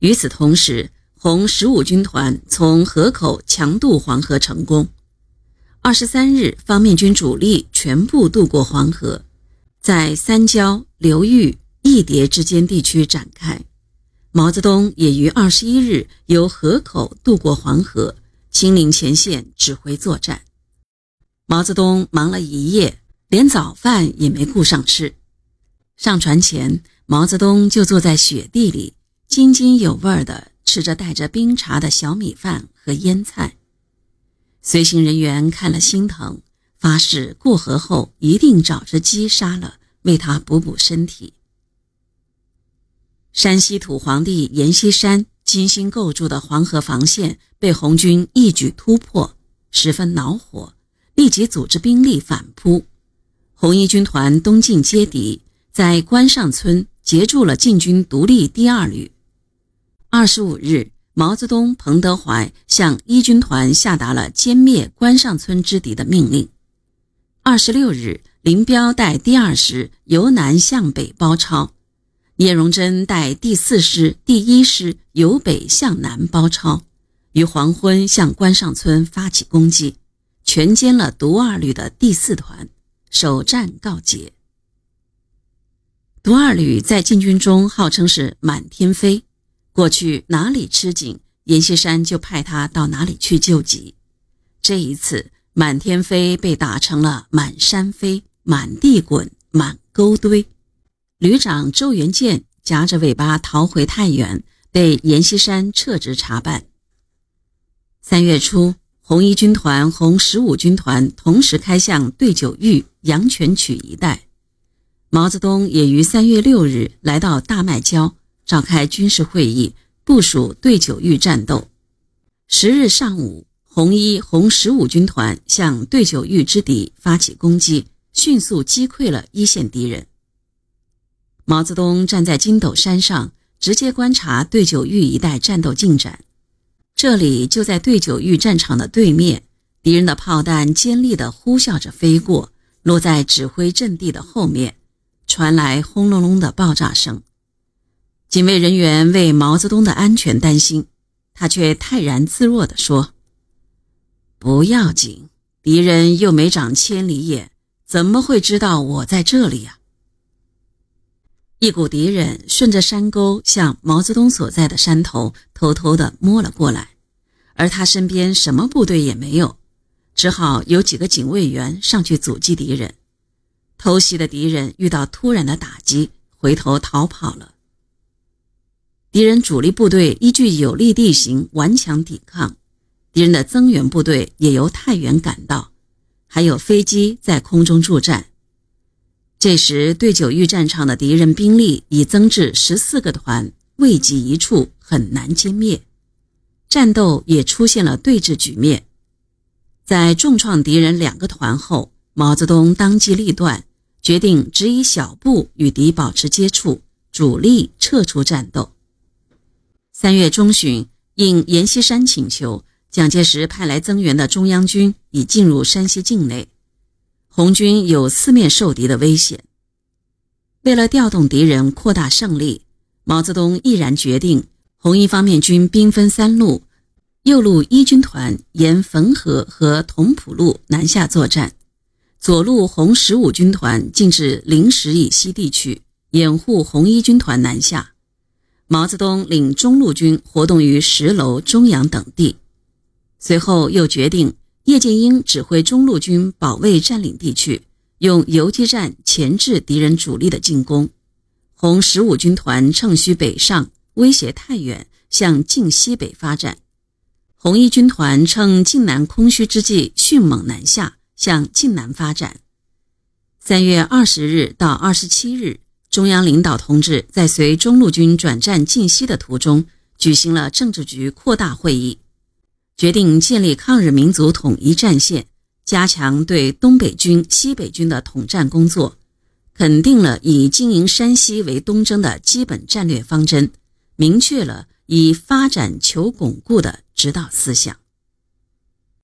与此同时，红十五军团从河口强渡黄河成功。二十三日，方面军主力全部渡过黄河，在三交、流域、义叠之间地区展开。毛泽东也于二十一日由河口渡过黄河，亲临前线指挥作战。毛泽东忙了一夜，连早饭也没顾上吃。上船前，毛泽东就坐在雪地里，津津有味地吃着带着冰碴的小米饭和腌菜。随行人员看了心疼，发誓过河后一定找只鸡杀了，为他补补身体。山西土皇帝阎锡山精心构筑的黄河防线被红军一举突破，十分恼火，立即组织兵力反扑。红一军团东进接敌，在关上村截住了晋军独立第二旅。二十五日，毛泽东、彭德怀向一军团下达了歼灭关上村之敌的命令。二十六日，林彪带第二师由南向北包抄。聂荣臻带第四师、第一师由北向南包抄，于黄昏向关上村发起攻击，全歼了独二旅的第四团，首战告捷。独二旅在晋军中号称是满天飞，过去哪里吃紧，阎锡山就派他到哪里去救急。这一次，满天飞被打成了满山飞、满地滚、满沟堆。旅长周元建夹着尾巴逃回太原，被阎锡山撤职查办。三月初，红一军团、红十五军团同时开向对九峪、阳泉曲一带。毛泽东也于三月六日来到大麦郊，召开军事会议，部署对九峪战斗。十日上午，红一、红十五军团向对九峪之敌发起攻击，迅速击溃了一线敌人。毛泽东站在金斗山上，直接观察对九峪一带战斗进展。这里就在对九峪战场的对面，敌人的炮弹尖利地呼啸着飞过，落在指挥阵地的后面，传来轰隆隆的爆炸声。警卫人员为毛泽东的安全担心，他却泰然自若地说：“不要紧，敌人又没长千里眼，怎么会知道我在这里呀？”一股敌人顺着山沟向毛泽东所在的山头偷偷地摸了过来，而他身边什么部队也没有，只好有几个警卫员上去阻击敌人。偷袭的敌人遇到突然的打击，回头逃跑了。敌人主力部队依据有利地形顽强抵抗，敌人的增援部队也由太原赶到，还有飞机在空中助战。这时，对九峪战场的敌人兵力已增至十四个团，未及一处，很难歼灭。战斗也出现了对峙局面。在重创敌人两个团后，毛泽东当机立断，决定只以小步与敌保持接触，主力撤出战斗。三月中旬，应阎锡山请求，蒋介石派来增援的中央军已进入山西境内。红军有四面受敌的危险。为了调动敌人，扩大胜利，毛泽东毅然决定，红一方面军兵分三路：右路一军团沿汾河和同蒲路南下作战；左路红十五军团进至灵石以西地区，掩护红一军团南下。毛泽东领中路军活动于石楼、中阳等地。随后又决定。叶剑英指挥中路军保卫占领地区，用游击战钳制敌人主力的进攻。红十五军团乘虚北上，威胁太原，向晋西北发展。红一军团趁晋南空虚之际，迅猛南下，向晋南发展。三月二十日到二十七日，中央领导同志在随中路军转战晋西的途中，举行了政治局扩大会议。决定建立抗日民族统一战线，加强对东北军、西北军的统战工作，肯定了以经营山西为东征的基本战略方针，明确了以发展求巩固的指导思想。